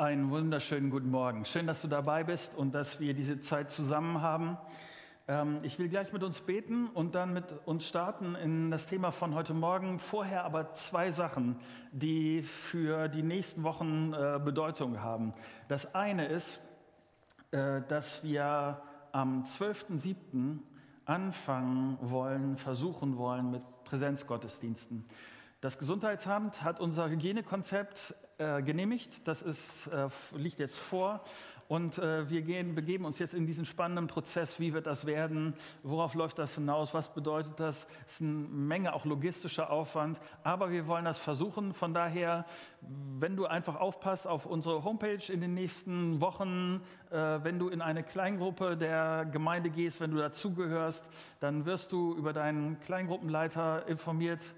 Einen wunderschönen guten Morgen. Schön, dass du dabei bist und dass wir diese Zeit zusammen haben. Ähm, ich will gleich mit uns beten und dann mit uns starten in das Thema von heute Morgen. Vorher aber zwei Sachen, die für die nächsten Wochen äh, Bedeutung haben. Das eine ist, äh, dass wir am 12.07. anfangen wollen, versuchen wollen mit Präsenzgottesdiensten. Das Gesundheitsamt hat unser Hygienekonzept äh, genehmigt. Das ist, äh, liegt jetzt vor. Und äh, wir gehen, begeben uns jetzt in diesen spannenden Prozess. Wie wird das werden? Worauf läuft das hinaus? Was bedeutet das? Es ist eine Menge auch logistischer Aufwand. Aber wir wollen das versuchen. Von daher, wenn du einfach aufpasst auf unsere Homepage in den nächsten Wochen, äh, wenn du in eine Kleingruppe der Gemeinde gehst, wenn du dazugehörst, dann wirst du über deinen Kleingruppenleiter informiert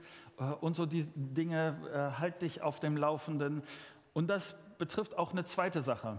und so die Dinge, äh, halt dich auf dem Laufenden. Und das betrifft auch eine zweite Sache.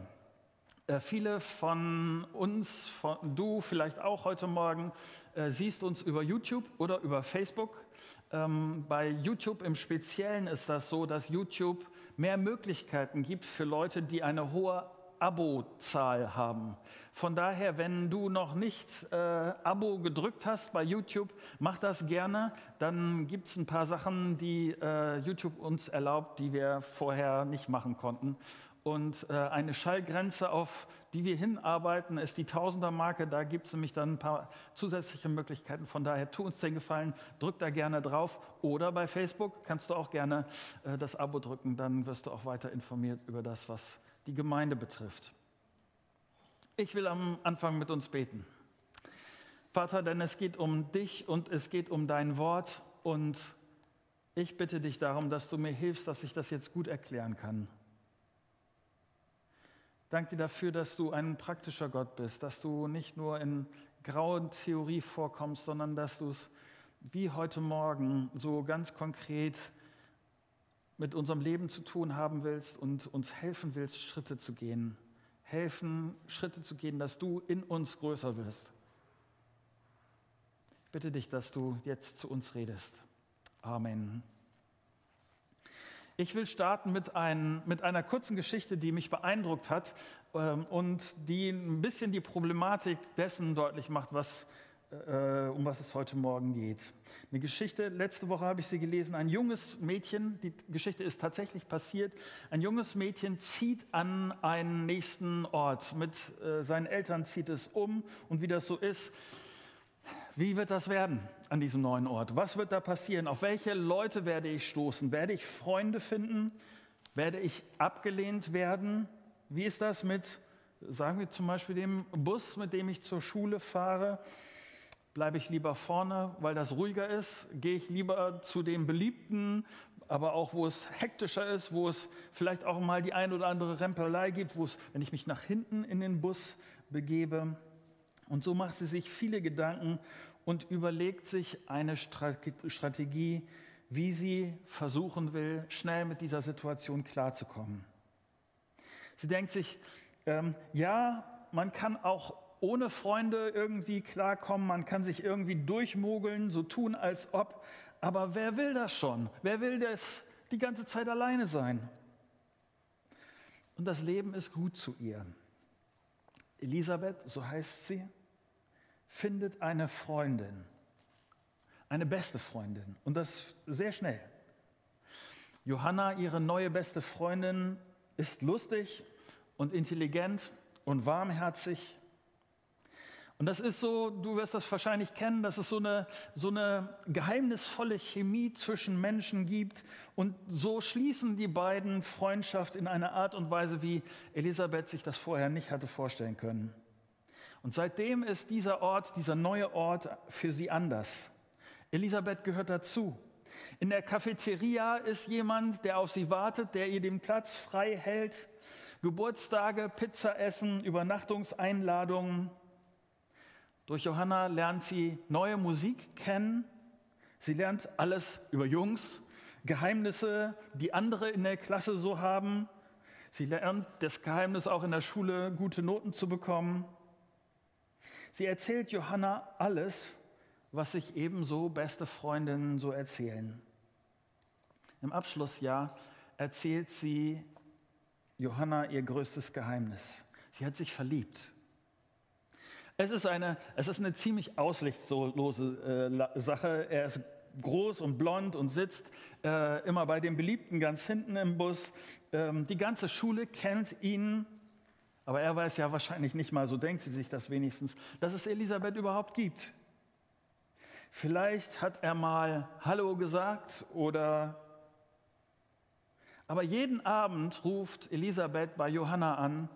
Äh, viele von uns, von, du vielleicht auch heute Morgen, äh, siehst uns über YouTube oder über Facebook. Ähm, bei YouTube im Speziellen ist das so, dass YouTube mehr Möglichkeiten gibt für Leute, die eine hohe Abo-Zahl haben. Von daher, wenn du noch nicht äh, Abo gedrückt hast bei YouTube, mach das gerne. Dann gibt es ein paar Sachen, die äh, YouTube uns erlaubt, die wir vorher nicht machen konnten. Und äh, eine Schallgrenze, auf die wir hinarbeiten, ist die Tausender-Marke. Da gibt es nämlich dann ein paar zusätzliche Möglichkeiten. Von daher, tu uns den Gefallen, drück da gerne drauf. Oder bei Facebook kannst du auch gerne äh, das Abo drücken. Dann wirst du auch weiter informiert über das, was die Gemeinde betrifft. Ich will am Anfang mit uns beten. Vater, denn es geht um dich und es geht um dein Wort und ich bitte dich darum, dass du mir hilfst, dass ich das jetzt gut erklären kann. Danke dir dafür, dass du ein praktischer Gott bist, dass du nicht nur in grauen Theorie vorkommst, sondern dass du es wie heute Morgen so ganz konkret mit unserem Leben zu tun haben willst und uns helfen willst, Schritte zu gehen. Helfen, Schritte zu gehen, dass du in uns größer wirst. Ich bitte dich, dass du jetzt zu uns redest. Amen. Ich will starten mit, ein, mit, einer kurzen Geschichte, die mich beeindruckt hat ähm, und die ein bisschen die Problematik dessen deutlich macht, was äh, um was es heute Morgen geht. Eine Geschichte, letzte Woche habe ich sie gelesen, ein junges Mädchen, die Geschichte ist tatsächlich passiert, ein junges Mädchen zieht an einen nächsten Ort, mit äh, seinen Eltern zieht es um und wie das so ist, wie wird das werden an diesem neuen Ort? Was wird da passieren? Auf welche Leute werde ich stoßen? Werde ich Freunde finden? Werde ich abgelehnt werden? Wie ist das mit, sagen wir zum Beispiel, dem Bus, mit dem ich zur Schule fahre? Bleibe ich lieber vorne, weil das ruhiger ist? Gehe ich lieber zu den beliebten, aber auch wo es hektischer ist, wo es vielleicht auch mal die ein oder andere Rempelei gibt, wo es, wenn ich mich nach hinten in den Bus begebe? Und so macht sie sich viele Gedanken und überlegt sich eine Strategie, wie sie versuchen will, schnell mit dieser Situation klarzukommen. Sie denkt sich, ähm, ja, man kann auch ohne Freunde irgendwie klarkommen, man kann sich irgendwie durchmogeln, so tun, als ob. Aber wer will das schon? Wer will das die ganze Zeit alleine sein? Und das Leben ist gut zu ihr. Elisabeth, so heißt sie, findet eine Freundin, eine beste Freundin und das sehr schnell. Johanna, ihre neue beste Freundin, ist lustig und intelligent und warmherzig und das ist so, du wirst das wahrscheinlich kennen, dass es so eine, so eine geheimnisvolle Chemie zwischen Menschen gibt. Und so schließen die beiden Freundschaft in einer Art und Weise, wie Elisabeth sich das vorher nicht hatte vorstellen können. Und seitdem ist dieser Ort, dieser neue Ort für sie anders. Elisabeth gehört dazu. In der Cafeteria ist jemand, der auf sie wartet, der ihr den Platz frei hält. Geburtstage, Pizza essen, Übernachtungseinladungen. Durch Johanna lernt sie neue Musik kennen. Sie lernt alles über Jungs, Geheimnisse, die andere in der Klasse so haben. Sie lernt das Geheimnis auch in der Schule, gute Noten zu bekommen. Sie erzählt Johanna alles, was sich ebenso beste Freundinnen so erzählen. Im Abschlussjahr erzählt sie Johanna ihr größtes Geheimnis. Sie hat sich verliebt. Es ist eine, es ist eine ziemlich aussichtslose äh, Sache. Er ist groß und blond und sitzt äh, immer bei dem Beliebten ganz hinten im Bus. Ähm, die ganze Schule kennt ihn, aber er weiß ja wahrscheinlich nicht mal, so denkt sie sich das wenigstens, dass es Elisabeth überhaupt gibt. Vielleicht hat er mal Hallo gesagt oder aber jeden Abend ruft Elisabeth bei Johanna an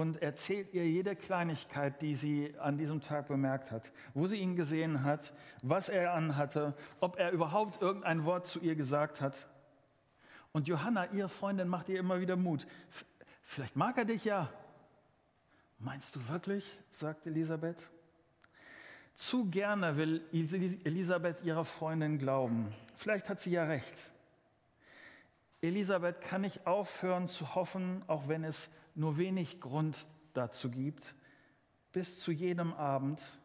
und erzählt ihr jede Kleinigkeit, die sie an diesem Tag bemerkt hat, wo sie ihn gesehen hat, was er anhatte, ob er überhaupt irgendein Wort zu ihr gesagt hat. Und Johanna, ihre Freundin, macht ihr immer wieder Mut. Vielleicht mag er dich ja. Meinst du wirklich? sagt Elisabeth. Zu gerne will Elisabeth ihrer Freundin glauben. Vielleicht hat sie ja recht. Elisabeth kann nicht aufhören zu hoffen, auch wenn es nur wenig Grund dazu gibt, bis zu jenem Abend,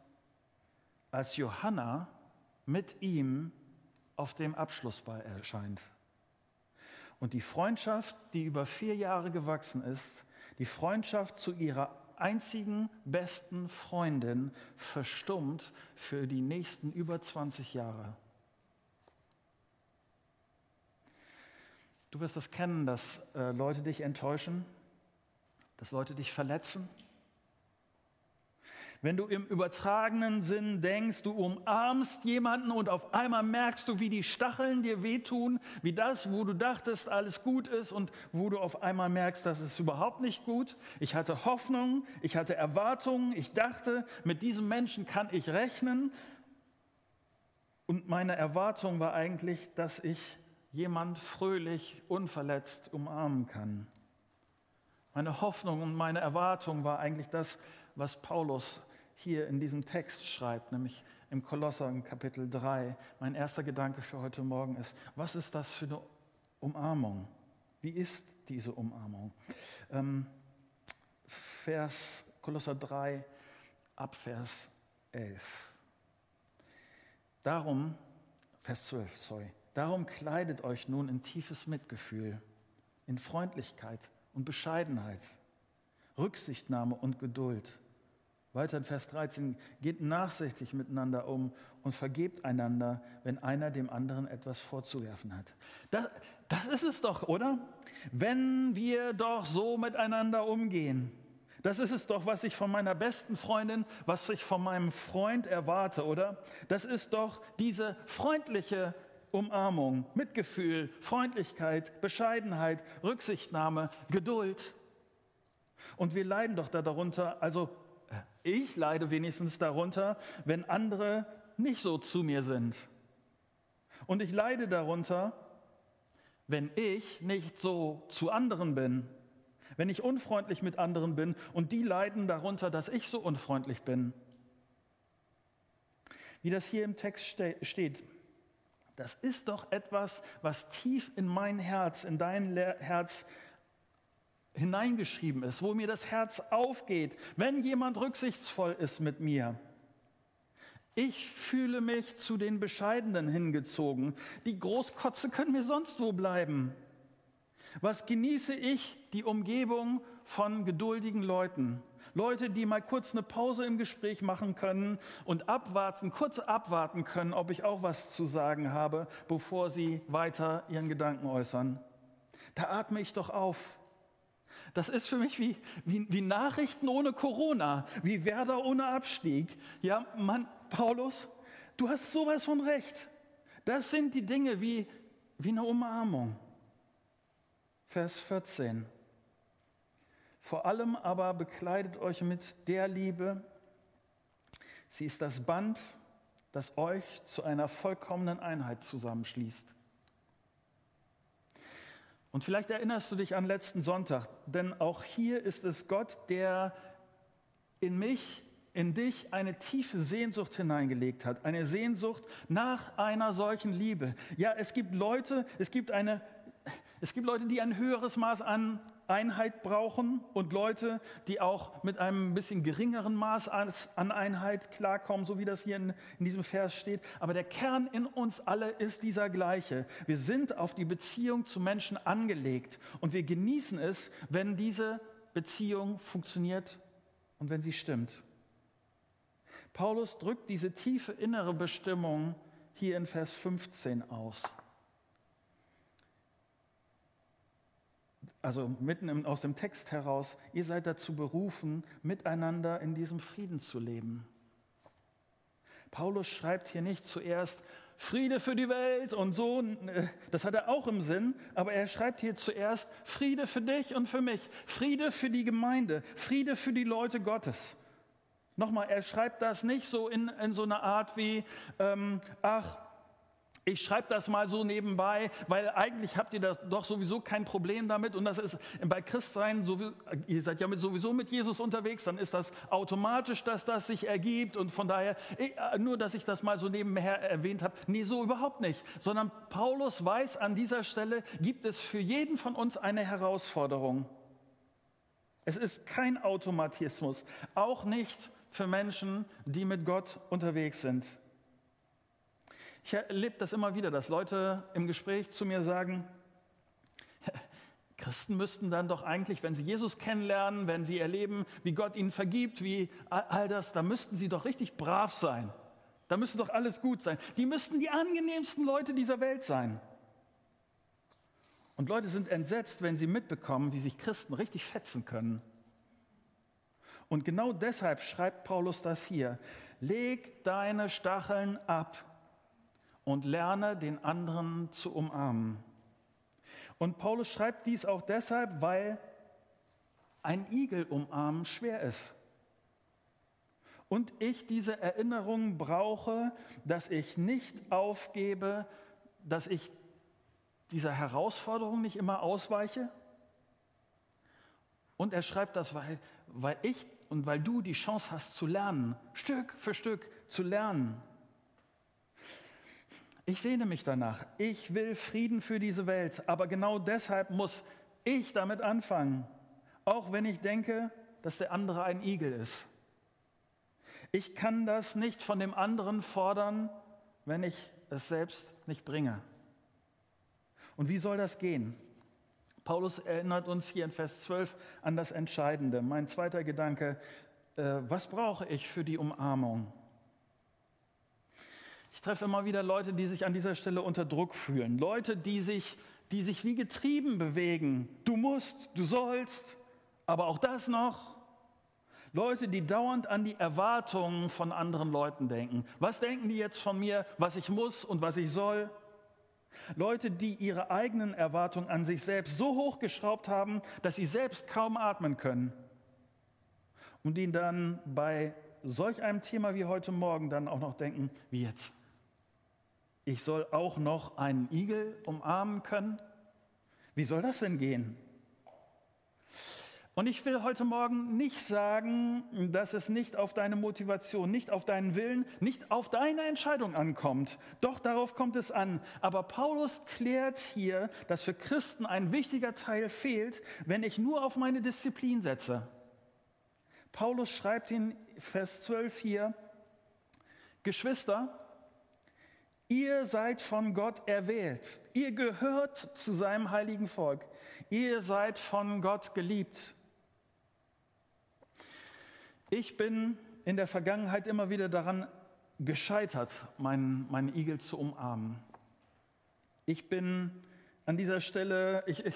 als Johanna mit ihm auf dem Abschlussball erscheint. Und die Freundschaft, die über vier Jahre gewachsen ist, die Freundschaft zu ihrer einzigen besten Freundin verstummt für die nächsten über 20 Jahre. Du wirst das kennen, dass äh, Leute dich enttäuschen, dass Leute dich verletzen. Wenn du im übertragenen Sinn denkst, du umarmst jemanden und auf einmal merkst du, wie die Stacheln dir wehtun, wie das, wo du dachtest, alles gut ist und wo du auf einmal merkst, das ist überhaupt nicht gut. Ich hatte Hoffnung, ich hatte Erwartungen, ich dachte, mit diesem Menschen kann ich rechnen. Und meine Erwartung war eigentlich, dass ich jemand fröhlich, unverletzt umarmen kann. Meine Hoffnung und meine Erwartung war eigentlich das, was Paulus hier in diesem Text schreibt, nämlich im Kolosser im Kapitel 3. Mein erster Gedanke für heute Morgen ist, was ist das für eine Umarmung? Wie ist diese Umarmung? Ähm, Vers Kolosser 3 ab Vers 11. Darum, Vers 12, sorry. Darum kleidet euch nun in tiefes Mitgefühl, in Freundlichkeit und Bescheidenheit, Rücksichtnahme und Geduld. Weiter in Vers 13, geht nachsichtig miteinander um und vergebt einander, wenn einer dem anderen etwas vorzuwerfen hat. Das, das ist es doch, oder? Wenn wir doch so miteinander umgehen. Das ist es doch, was ich von meiner besten Freundin, was ich von meinem Freund erwarte, oder? Das ist doch diese freundliche Umarmung, Mitgefühl, Freundlichkeit, Bescheidenheit, Rücksichtnahme, Geduld. Und wir leiden doch darunter, also äh, ich leide wenigstens darunter, wenn andere nicht so zu mir sind. Und ich leide darunter, wenn ich nicht so zu anderen bin, wenn ich unfreundlich mit anderen bin und die leiden darunter, dass ich so unfreundlich bin. Wie das hier im Text steht, das ist doch etwas, was tief in mein Herz, in dein Herz hineingeschrieben ist, wo mir das Herz aufgeht, wenn jemand rücksichtsvoll ist mit mir. Ich fühle mich zu den Bescheidenen hingezogen. Die Großkotze können mir sonst wo bleiben. Was genieße ich? Die Umgebung von geduldigen Leuten. Leute, die mal kurz eine Pause im Gespräch machen können und abwarten, kurz abwarten können, ob ich auch was zu sagen habe, bevor sie weiter ihren Gedanken äußern. Da atme ich doch auf. Das ist für mich wie, wie, wie Nachrichten ohne Corona, wie Werder ohne Abstieg. Ja, Mann, Paulus, du hast sowas von recht. Das sind die Dinge wie, wie eine Umarmung. Vers 14. Vor allem aber bekleidet euch mit der Liebe. Sie ist das Band, das euch zu einer vollkommenen Einheit zusammenschließt. Und vielleicht erinnerst du dich an letzten Sonntag, denn auch hier ist es Gott, der in mich, in dich eine tiefe Sehnsucht hineingelegt hat, eine Sehnsucht nach einer solchen Liebe. Ja, es gibt Leute, es gibt eine, es gibt Leute, die ein höheres Maß an Einheit brauchen und Leute, die auch mit einem bisschen geringeren Maß an Einheit klarkommen, so wie das hier in, in, diesem Vers steht. Aber der Kern in uns alle ist dieser gleiche. Wir sind auf die Beziehung zu Menschen angelegt und wir genießen es, wenn diese Beziehung funktioniert und wenn sie stimmt. Paulus drückt diese tiefe innere Bestimmung hier in Vers 15 aus. Also mitten aus dem Text heraus, ihr seid dazu berufen, miteinander in diesem Frieden zu leben. Paulus schreibt hier nicht zuerst Friede für die Welt und so, äh, das hat er auch im Sinn, aber er schreibt hier zuerst Friede für dich und für mich, Friede für die Gemeinde, Friede für die Leute Gottes. Nochmal, er schreibt das nicht so in, in so einer Art wie, ähm, ach, ich schreibe das mal so nebenbei, weil eigentlich habt ihr da doch sowieso kein Problem damit. Und das ist bei Christsein, ihr seid ja sowieso mit Jesus unterwegs, dann ist das automatisch, dass das sich ergibt. Und von daher, äh, nur dass ich das mal so nebenher erwähnt habe, nee, so überhaupt nicht. Sondern Paulus weiß, an dieser Stelle gibt es für jeden von uns eine Herausforderung. Es ist kein Automatismus, auch nicht für Menschen, die mit Gott unterwegs sind. Ich erlebe das immer wieder, dass Leute im Gespräch zu mir sagen, Christen müssten dann doch eigentlich, wenn sie Jesus kennenlernen, wenn sie erleben, wie Gott ihnen vergibt, wie all das, da müssten sie doch richtig brav sein. Da müsste doch alles gut sein. Die müssten die angenehmsten Leute dieser Welt sein. Und Leute sind entsetzt, wenn sie mitbekommen, wie sich Christen richtig fetzen können. Und genau deshalb schreibt Paulus das hier. Leg deine Stacheln ab und lerne den anderen zu umarmen. Und Paulus schreibt dies auch deshalb, weil ein Igel umarmen schwer ist. Und ich diese Erinnerung brauche, dass ich nicht aufgebe, dass ich dieser Herausforderung nicht immer ausweiche. Und er schreibt das, weil, weil ich und weil du die Chance hast zu lernen, Stück für Stück zu lernen. Ich sehne mich danach. Ich will Frieden für diese Welt. Aber genau deshalb muss ich damit anfangen. Auch wenn ich denke, dass der andere ein Igel ist. Ich kann das nicht von dem anderen fordern, wenn ich es selbst nicht bringe. Und wie soll das gehen? Paulus erinnert uns hier in Vers 12 an das Entscheidende. Mein zweiter Gedanke, äh, was brauche ich für die Umarmung? Ich treffe immer wieder Leute, die sich an dieser Stelle unter Druck fühlen. Leute, die sich, die sich wie getrieben bewegen. Du musst, du sollst, aber auch das noch. Leute, die dauernd an die Erwartungen von anderen Leuten denken. Was denken die jetzt von mir, was ich muss und was ich soll? Leute, die ihre eigenen Erwartungen an sich selbst so hochgeschraubt haben, dass sie selbst kaum atmen können. Und die dann bei solch einem Thema wie heute Morgen dann auch noch denken, wie jetzt? Ich soll auch noch einen Igel umarmen können? Wie soll das denn gehen? Und ich will heute Morgen nicht sagen, dass es nicht auf deine Motivation, nicht auf deinen Willen, nicht auf deine Entscheidung ankommt. Doch darauf kommt es an. Aber Paulus klärt hier, dass für Christen ein wichtiger Teil fehlt, wenn ich nur auf meine Disziplin setze. Paulus schreibt in Vers 12 hier, Geschwister, Ihr seid von Gott erwählt. Ihr gehört zu seinem heiligen Volk. Ihr seid von Gott geliebt. Ich bin in der Vergangenheit immer wieder daran gescheitert, meinen, meinen Igel zu umarmen. Ich bin an dieser Stelle ich, ich,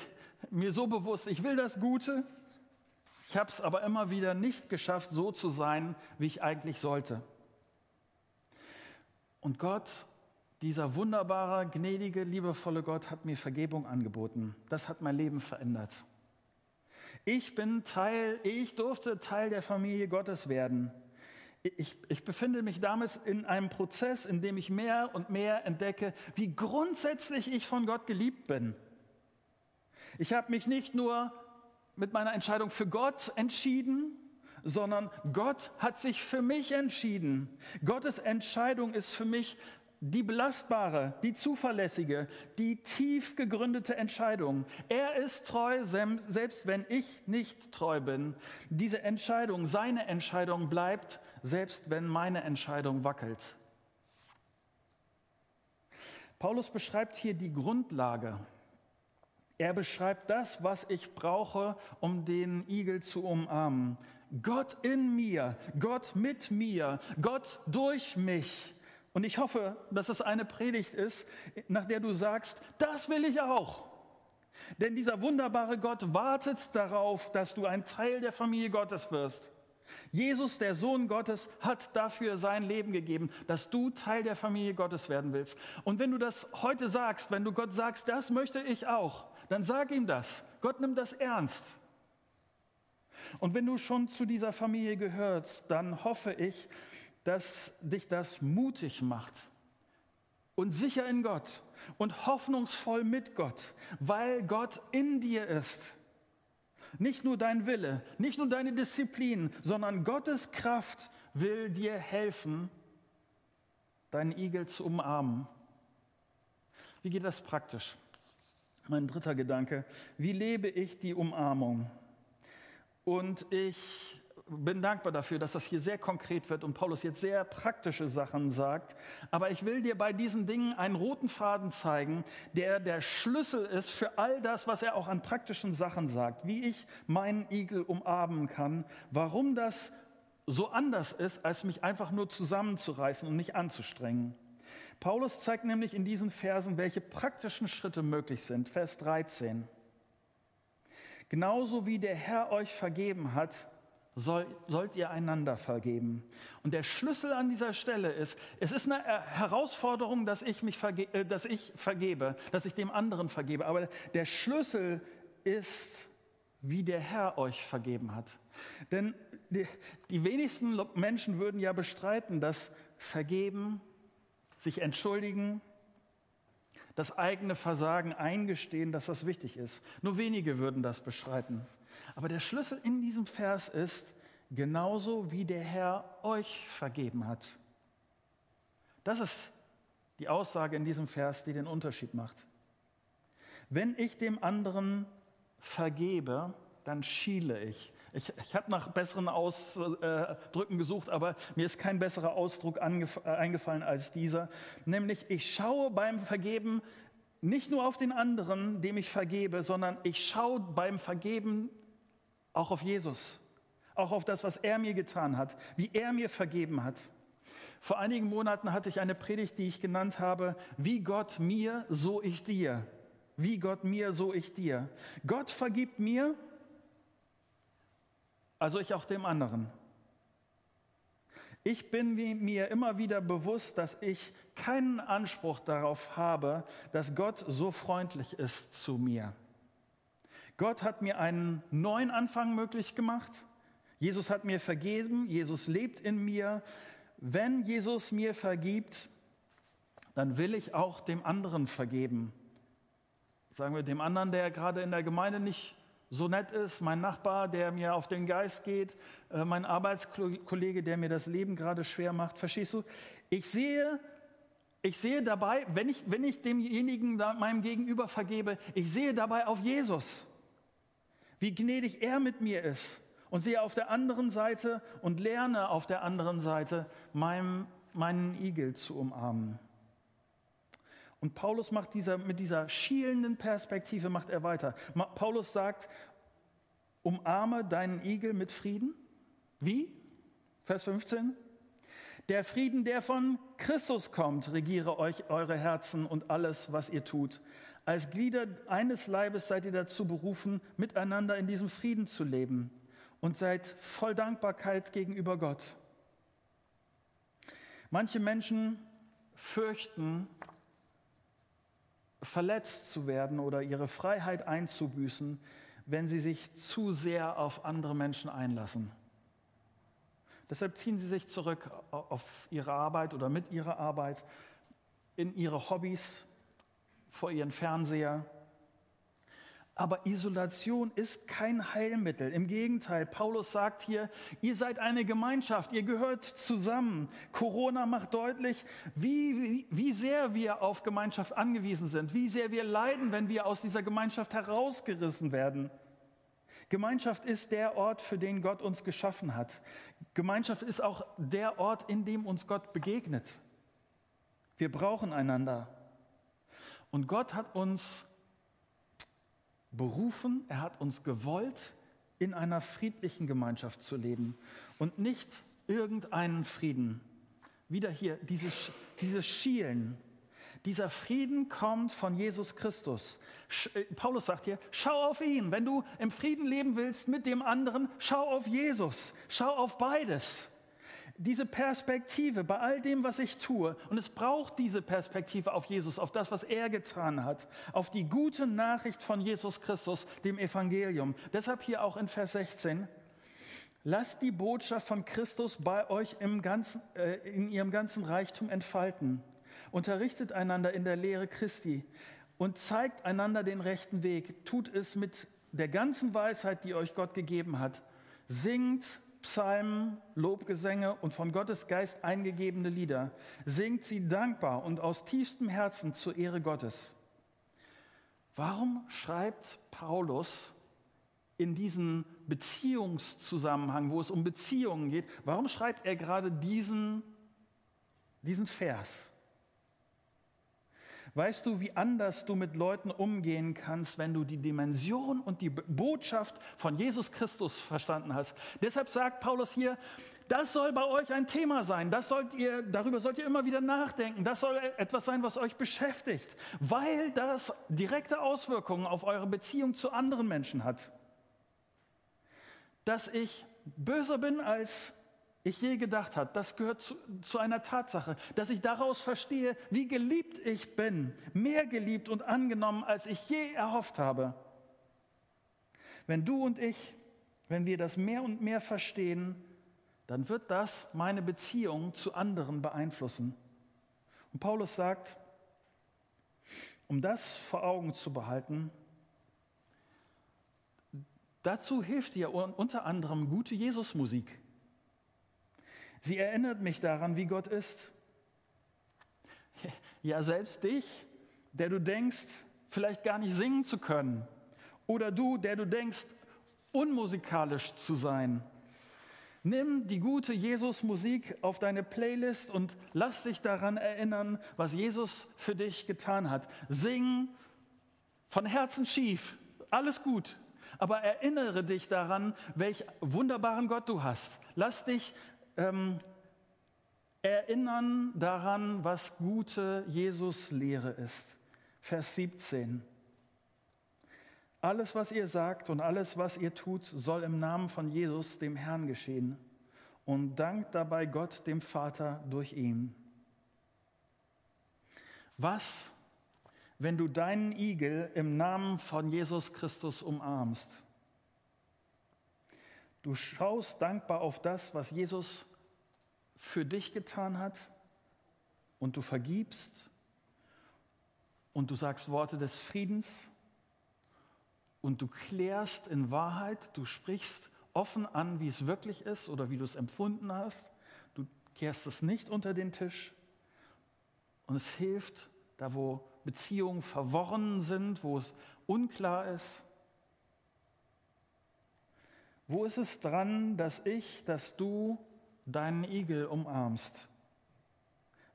mir so bewusst, ich will das Gute, ich habe es aber immer wieder nicht geschafft, so zu sein, wie ich eigentlich sollte. Und Gott dieser wunderbare, gnädige, liebevolle Gott hat mir Vergebung angeboten. Das hat mein Leben verändert. Ich bin Teil, ich durfte Teil der Familie Gottes werden. Ich, ich, befinde mich damals in einem Prozess, in dem ich mehr und mehr entdecke, wie grundsätzlich ich von Gott geliebt bin. Ich habe mich nicht nur mit meiner Entscheidung für Gott entschieden, sondern Gott hat sich für mich entschieden. Gottes Entscheidung ist für mich die belastbare, die zuverlässige, die tief gegründete Entscheidung. Er ist treu, selbst wenn ich nicht treu bin. Diese Entscheidung, seine Entscheidung bleibt, selbst wenn meine Entscheidung wackelt. Paulus beschreibt hier die Grundlage. Er beschreibt das, was ich brauche, um den Igel zu umarmen. Gott in mir, Gott mit mir, Gott durch mich. Und ich hoffe, dass es eine Predigt ist, nach der du sagst, das will ich auch. Denn dieser wunderbare Gott wartet darauf, dass du ein Teil der Familie Gottes wirst. Jesus, der Sohn Gottes, hat dafür sein Leben gegeben, dass du Teil der Familie Gottes werden willst. Und wenn du das heute sagst, wenn du Gott sagst, das möchte ich auch, dann sag ihm das. Gott nimmt das ernst. Und wenn du schon zu dieser Familie gehörst, dann hoffe ich, dass dich das mutig macht und sicher in Gott und hoffnungsvoll mit Gott, weil Gott in dir ist. Nicht nur dein Wille, nicht nur deine Disziplin, sondern Gottes Kraft will dir helfen, deinen Igel zu umarmen. Wie geht das praktisch? Mein dritter Gedanke, wie lebe ich die Umarmung? Und ich bin dankbar dafür, dass das hier sehr konkret wird und Paulus jetzt sehr praktische Sachen sagt. Aber ich will dir bei diesen Dingen einen roten Faden zeigen, der der Schlüssel ist für all das, was er auch an praktischen Sachen sagt. Wie ich meinen Igel umarmen kann, warum das so anders ist, als mich einfach nur zusammenzureißen und mich anzustrengen. Paulus zeigt nämlich in diesen Versen, welche praktischen Schritte möglich sind. Vers 13. Genauso wie der Herr euch vergeben hat, soll, sollt ihr einander vergeben. Und der Schlüssel an dieser Stelle ist, es ist eine Herausforderung, dass ich, mich verge äh, dass ich vergebe, dass ich dem anderen vergebe. Aber der Schlüssel ist, wie der Herr euch vergeben hat. Denn die, die wenigsten Menschen würden ja bestreiten, dass Vergeben, sich entschuldigen, das eigene Versagen eingestehen, dass das wichtig ist. Nur wenige würden das bestreiten. Aber der Schlüssel in diesem Vers ist, genauso wie der Herr euch vergeben hat. Das ist die Aussage in diesem Vers, die den Unterschied macht. Wenn ich dem anderen vergebe, dann schiele ich. Ich, ich habe nach besseren Ausdrücken gesucht, aber mir ist kein besserer Ausdruck eingefallen als dieser. Nämlich, ich schaue beim Vergeben nicht nur auf den anderen, dem ich vergebe, sondern ich schaue beim Vergeben auch auf Jesus, auch auf das, was er mir getan hat, wie er mir vergeben hat. Vor einigen Monaten hatte ich eine Predigt, die ich genannt habe, wie Gott mir, so ich dir. Wie Gott mir, so ich dir. Gott vergibt mir, also ich auch dem anderen. Ich bin mir immer wieder bewusst, dass ich keinen Anspruch darauf habe, dass Gott so freundlich ist zu mir. Gott hat mir einen neuen Anfang möglich gemacht. Jesus hat mir vergeben. Jesus lebt in mir. Wenn Jesus mir vergibt, dann will ich auch dem anderen vergeben. Sagen wir dem anderen, der gerade in der Gemeinde nicht so nett ist, mein Nachbar, der mir auf den Geist geht, äh, mein Arbeitskollege, der mir das Leben gerade schwer macht. Verstehst du? Ich sehe, ich sehe dabei, wenn ich, wenn ich demjenigen meinem Gegenüber vergebe, ich sehe dabei auf Jesus wie gnädig er mit mir ist und sehe auf der anderen Seite und lerne auf der anderen Seite meinem, meinen Igel zu umarmen. Und Paulus macht dieser, mit dieser schielenden Perspektive macht er weiter. Paulus sagt, umarme deinen Igel mit Frieden. Wie? Vers 15. Der Frieden, der von Christus kommt, regiere euch eure Herzen und alles, was ihr tut. Als Glieder eines Leibes seid ihr dazu berufen, miteinander in diesem Frieden zu leben und seid voll Dankbarkeit gegenüber Gott. Manche Menschen fürchten, verletzt zu werden oder ihre Freiheit einzubüßen, wenn sie sich zu sehr auf andere Menschen einlassen. Deshalb ziehen sie sich zurück auf ihre Arbeit oder mit ihrer Arbeit, in ihre Hobbys, vor ihren Fernseher. Aber Isolation ist kein Heilmittel. Im Gegenteil, Paulus sagt hier, ihr seid eine Gemeinschaft, ihr gehört zusammen. Corona macht deutlich, wie, wie, wie sehr wir auf Gemeinschaft angewiesen sind, wie sehr wir leiden, wenn wir aus dieser Gemeinschaft herausgerissen werden. Gemeinschaft ist der Ort, für den Gott uns geschaffen hat. Gemeinschaft ist auch der Ort, in dem uns Gott begegnet. Wir brauchen einander. Und Gott hat uns berufen, er hat uns gewollt, in einer friedlichen Gemeinschaft zu leben und nicht irgendeinen Frieden. Wieder hier dieses, dieses Schielen. Dieser Frieden kommt von Jesus Christus. Äh, Paulus sagt hier, schau auf ihn. Wenn du im Frieden leben willst mit dem anderen, schau auf Jesus. Schau auf beides diese Perspektive bei all dem, was ich tue, und es braucht diese Perspektive auf Jesus, auf das, was er getan hat, auf die gute Nachricht von Jesus Christus, dem Evangelium. Deshalb hier auch in Vers 16, lasst die Botschaft von Christus bei euch im ganzen, äh, in ihrem ganzen Reichtum entfalten. Unterrichtet einander in der Lehre Christi und zeigt einander den rechten Weg. Tut es mit der ganzen Weisheit, die euch Gott gegeben hat. Singt Psalmen, Lobgesänge und von Gottes Geist eingegebene Lieder. Singt sie dankbar und aus tiefstem Herzen zur Ehre Gottes. Warum schreibt Paulus in diesen Beziehungszusammenhang, wo es um Beziehungen geht, warum schreibt er gerade diesen, diesen Vers? Weißt du, wie anders du mit Leuten umgehen kannst, wenn du die Dimension und die Botschaft von Jesus Christus verstanden hast? Deshalb sagt Paulus hier, das soll bei euch ein Thema sein. Das sollt ihr, darüber sollt ihr immer wieder nachdenken. Das soll etwas sein, was euch beschäftigt, weil das direkte Auswirkungen auf eure Beziehung zu anderen Menschen hat. Dass ich böser bin als ich je gedacht habe, das gehört zu, zu, einer Tatsache, dass ich daraus verstehe, wie geliebt ich bin, mehr geliebt und angenommen, als ich je erhofft habe. Wenn du und ich, wenn wir das mehr und mehr verstehen, dann wird das meine Beziehung zu anderen beeinflussen. Und Paulus sagt, um das vor Augen zu behalten, dazu hilft dir unter anderem gute Jesusmusik. Sie erinnert mich daran, wie Gott ist. Ja, selbst dich, der du denkst, vielleicht gar nicht singen zu können. Oder du, der du denkst, unmusikalisch zu sein. Nimm die gute Jesus-Musik auf deine Playlist und lass dich daran erinnern, was Jesus für dich getan hat. Sing von Herzen schief, alles gut. Aber erinnere dich daran, welch wunderbaren Gott du hast. Lass dich ähm, erinnern daran, was gute Jesus-Lehre ist. Vers 17. Alles, was ihr sagt und alles, was ihr tut, soll im Namen von Jesus, dem Herrn, geschehen. Und dankt dabei Gott, dem Vater, durch ihn. Was, wenn du deinen Igel im Namen von Jesus Christus umarmst? Du schaust dankbar auf das, was Jesus für dich getan hat und du vergibst und du sagst Worte des Friedens und du klärst in Wahrheit, du sprichst offen an, wie es wirklich ist oder wie du es empfunden hast. Du kehrst es nicht unter den Tisch und es hilft, da wo Beziehungen verworren sind, wo es unklar ist. Wo ist es dran, dass ich, dass du deinen Igel umarmst,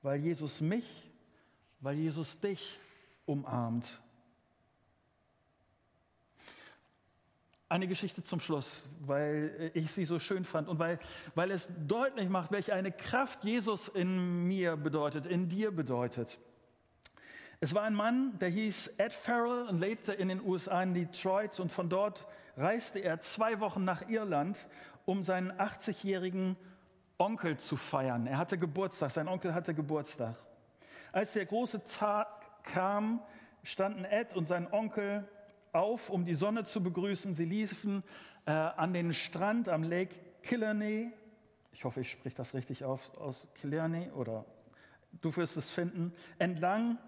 weil Jesus mich, weil Jesus dich umarmt. Eine Geschichte zum Schluss, weil ich sie so schön fand und weil, weil es deutlich macht, welche eine Kraft Jesus in mir bedeutet, in dir bedeutet. Es war ein Mann, der hieß Ed Farrell und lebte in den USA in Detroit und von dort reiste er zwei Wochen nach Irland, um seinen 80-jährigen Onkel zu feiern. Er hatte Geburtstag, sein Onkel hatte Geburtstag. Als der große Tag kam, standen Ed und sein Onkel auf, um die Sonne zu begrüßen. Sie liefen äh, an den Strand am Lake Killarney. Ich hoffe, ich spreche das richtig auf, aus Killarney oder du wirst es finden. Entlang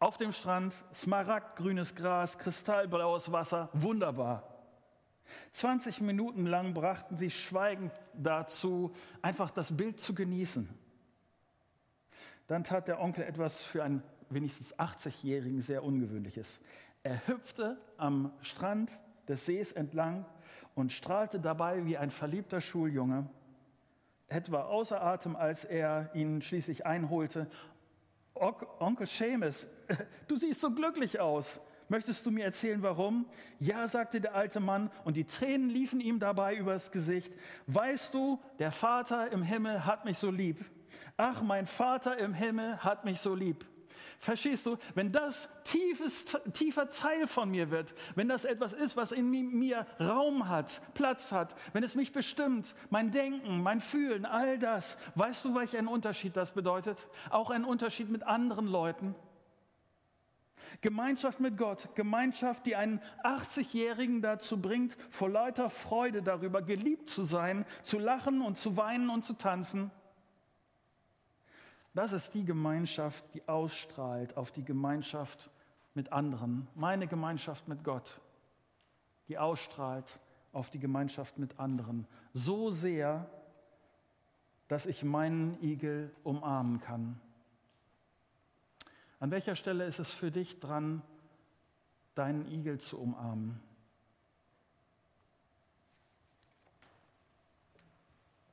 Auf dem Strand, smaragdgrünes Gras, kristallblaues Wasser, wunderbar. 20 Minuten lang brachten sie schweigend dazu, einfach das Bild zu genießen. Dann tat der Onkel etwas für einen wenigstens 80-Jährigen sehr Ungewöhnliches. Er hüpfte am Strand des Sees entlang und strahlte dabei wie ein verliebter Schuljunge, etwa außer Atem, als er ihn schließlich einholte. Onkel Seamus, du siehst so glücklich aus. Möchtest du mir erzählen, warum? Ja, sagte der alte Mann, und die Tränen liefen ihm dabei übers Gesicht. Weißt du, der Vater im Himmel hat mich so lieb. Ach, mein Vater im Himmel hat mich so lieb. Verstehst du, wenn das tiefes, tiefer Teil von mir wird, wenn das etwas ist, was in mir Raum hat, Platz hat, wenn es mich bestimmt, mein Denken, mein Fühlen, all das, weißt du, welch ein Unterschied das bedeutet? Auch ein Unterschied mit anderen Leuten. Gemeinschaft mit Gott, Gemeinschaft, die einen 80-Jährigen dazu bringt, vor lauter Freude darüber geliebt zu sein, zu lachen und zu weinen und zu tanzen. Das ist die Gemeinschaft, die ausstrahlt auf die Gemeinschaft mit anderen. Meine Gemeinschaft mit Gott, die ausstrahlt auf die Gemeinschaft mit anderen. So sehr, dass ich meinen Igel umarmen kann. An welcher Stelle ist es für dich dran, deinen Igel zu umarmen?